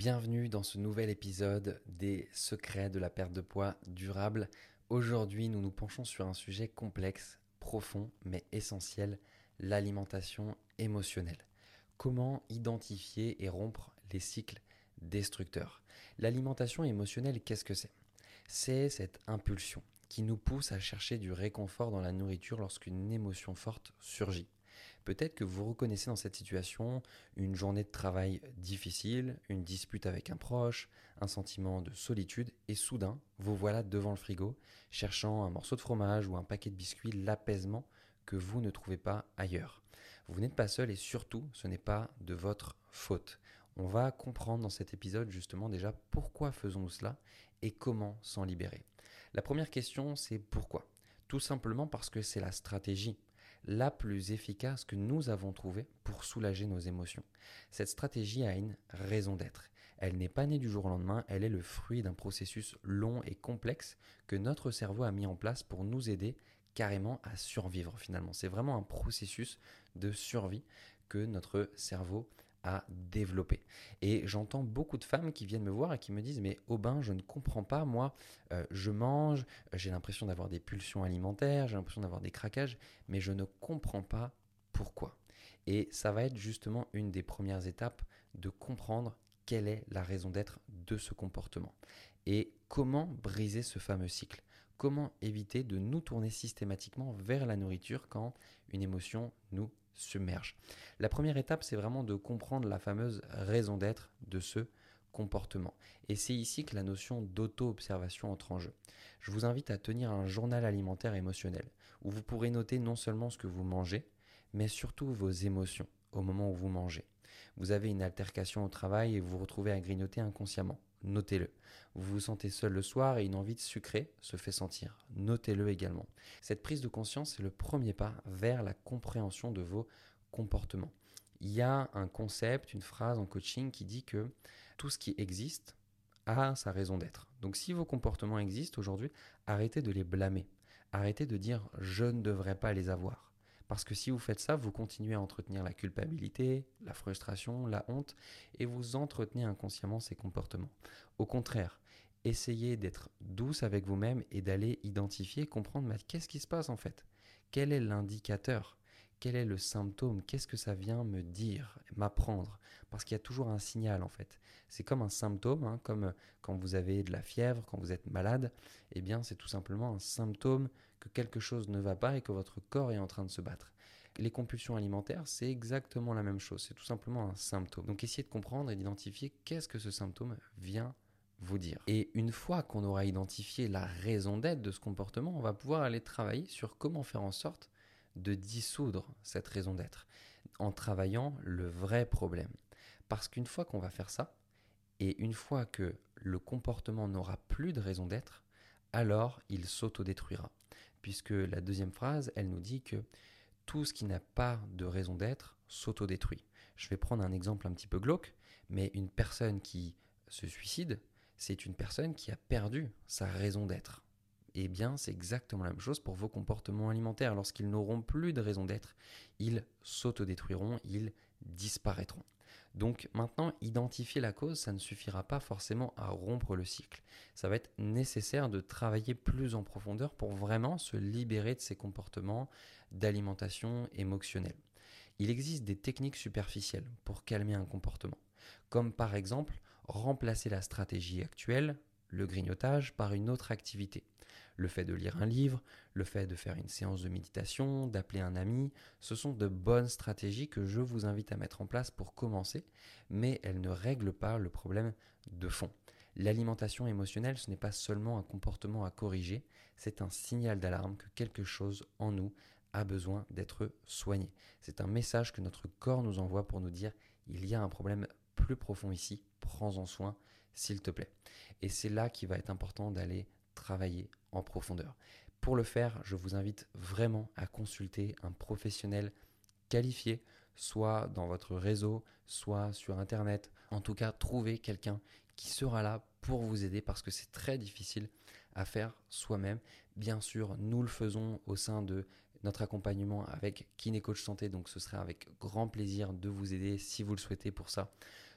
Bienvenue dans ce nouvel épisode des secrets de la perte de poids durable. Aujourd'hui, nous nous penchons sur un sujet complexe, profond, mais essentiel, l'alimentation émotionnelle. Comment identifier et rompre les cycles destructeurs? L'alimentation émotionnelle, qu'est-ce que c'est? C'est cette impulsion qui nous pousse à chercher du réconfort dans la nourriture lorsqu'une émotion forte surgit. Peut-être que vous reconnaissez dans cette situation une journée de travail difficile, une dispute avec un proche, un sentiment de solitude, et soudain, vous voilà devant le frigo, cherchant un morceau de fromage ou un paquet de biscuits, l'apaisement que vous ne trouvez pas ailleurs. Vous n'êtes pas seul et surtout, ce n'est pas de votre faute. On va comprendre dans cet épisode justement déjà pourquoi faisons-nous cela et comment s'en libérer. La première question, c'est pourquoi? Tout simplement parce que c'est la stratégie la plus efficace que nous avons trouvée pour soulager nos émotions. Cette stratégie a une raison d'être. Elle n'est pas née du jour au lendemain, elle est le fruit d'un processus long et complexe que notre cerveau a mis en place pour nous aider carrément à survivre finalement. C'est vraiment un processus de survie que notre cerveau à développer. Et j'entends beaucoup de femmes qui viennent me voir et qui me disent mais Aubin, je ne comprends pas, moi, euh, je mange, j'ai l'impression d'avoir des pulsions alimentaires, j'ai l'impression d'avoir des craquages, mais je ne comprends pas pourquoi. Et ça va être justement une des premières étapes de comprendre quelle est la raison d'être de ce comportement et comment briser ce fameux cycle? Comment éviter de nous tourner systématiquement vers la nourriture quand une émotion nous La première étape, c'est vraiment de comprendre la fameuse raison d'être de ce comportement. Et c'est ici que la notion d'auto-observation entre en jeu. Je vous invite à tenir un journal alimentaire émotionnel, où vous pourrez noter non seulement ce que vous mangez, mais surtout vos émotions au moment où vous mangez. Vous avez une altercation au travail et vous vous retrouvez à grignoter inconsciemment. Notez-le. Vous vous sentez seul le soir et une envie de sucrer se fait sentir. Notez-le également. Cette prise de conscience est le premier pas vers la compréhension de vos comportements. Il y a un concept, une phrase en coaching qui dit que tout ce qui existe a sa raison d'être. Donc si vos comportements existent aujourd'hui, arrêtez de les blâmer. Arrêtez de dire je ne devrais pas les avoir. Parce que si vous faites ça, vous continuez à entretenir la culpabilité, la frustration, la honte, et vous entretenez inconsciemment ces comportements. Au contraire, essayez d'être douce avec vous-même et d'aller identifier, comprendre qu'est-ce qui se passe en fait? Quel est l'indicateur? Quel est le symptôme? Qu'est-ce que ça vient me dire, m'apprendre? Parce qu'il y a toujours un signal en fait. C'est comme un symptôme, hein, comme quand vous avez de la fièvre, quand vous êtes malade, eh bien c'est tout simplement un symptôme que quelque chose ne va pas et que votre corps est en train de se battre. Les compulsions alimentaires, c'est exactement la même chose, c'est tout simplement un symptôme. Donc essayez de comprendre et d'identifier qu'est-ce que ce symptôme vient vous dire. Et une fois qu'on aura identifié la raison d'être de ce comportement, on va pouvoir aller travailler sur comment faire en sorte de dissoudre cette raison d'être en travaillant le vrai problème. Parce qu'une fois qu'on va faire ça, et une fois que le comportement n'aura plus de raison d'être, alors il s'autodétruira. Puisque la deuxième phrase, elle nous dit que tout ce qui n'a pas de raison d'être s'autodétruit. Je vais prendre un exemple un petit peu glauque, mais une personne qui se suicide, c'est une personne qui a perdu sa raison d'être. Eh bien, c'est exactement la même chose pour vos comportements alimentaires. Lorsqu'ils n'auront plus de raison d'être, ils s'autodétruiront, ils disparaîtront. Donc maintenant, identifier la cause, ça ne suffira pas forcément à rompre le cycle. Ça va être nécessaire de travailler plus en profondeur pour vraiment se libérer de ces comportements d'alimentation émotionnelle. Il existe des techniques superficielles pour calmer un comportement, comme par exemple remplacer la stratégie actuelle, le grignotage, par une autre activité. Le fait de lire un livre, le fait de faire une séance de méditation, d'appeler un ami, ce sont de bonnes stratégies que je vous invite à mettre en place pour commencer, mais elles ne règlent pas le problème de fond. L'alimentation émotionnelle, ce n'est pas seulement un comportement à corriger, c'est un signal d'alarme que quelque chose en nous a besoin d'être soigné. C'est un message que notre corps nous envoie pour nous dire il y a un problème plus profond ici, prends-en soin, s'il te plaît. Et c'est là qu'il va être important d'aller travailler en profondeur. Pour le faire, je vous invite vraiment à consulter un professionnel qualifié, soit dans votre réseau, soit sur Internet. En tout cas, trouver quelqu'un qui sera là pour vous aider parce que c'est très difficile à faire soi-même. Bien sûr, nous le faisons au sein de notre accompagnement avec Kiné Coach Santé, donc ce serait avec grand plaisir de vous aider si vous le souhaitez pour ça.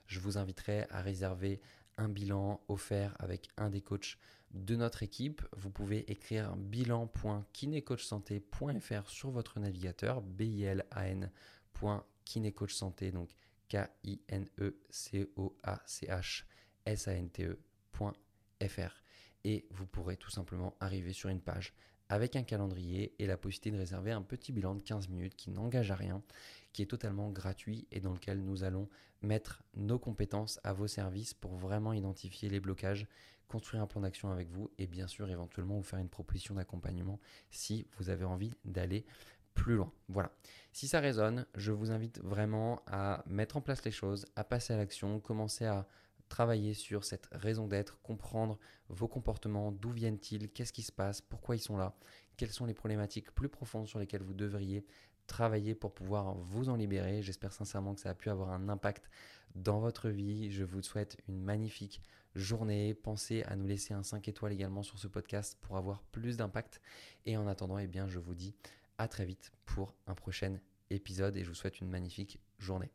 je vous inviterai à réserver un bilan offert avec un des coachs de notre équipe. Vous pouvez écrire bilan.kinecoachsanté.fr sur votre navigateur, b i l a donc K-I-N-E-C-O-A-C-H-S-A-N-T-E.fr. Et vous pourrez tout simplement arriver sur une page avec un calendrier et la possibilité de réserver un petit bilan de 15 minutes qui n'engage à rien, qui est totalement gratuit et dans lequel nous allons mettre nos compétences à vos services pour vraiment identifier les blocages, construire un plan d'action avec vous et bien sûr éventuellement vous faire une proposition d'accompagnement si vous avez envie d'aller plus loin. Voilà. Si ça résonne, je vous invite vraiment à mettre en place les choses, à passer à l'action, commencer à travailler sur cette raison d'être, comprendre vos comportements, d'où viennent-ils, qu'est-ce qui se passe, pourquoi ils sont là, quelles sont les problématiques plus profondes sur lesquelles vous devriez travailler pour pouvoir vous en libérer. J'espère sincèrement que ça a pu avoir un impact dans votre vie. Je vous souhaite une magnifique journée. Pensez à nous laisser un 5 étoiles également sur ce podcast pour avoir plus d'impact. Et en attendant, eh bien, je vous dis à très vite pour un prochain épisode et je vous souhaite une magnifique journée.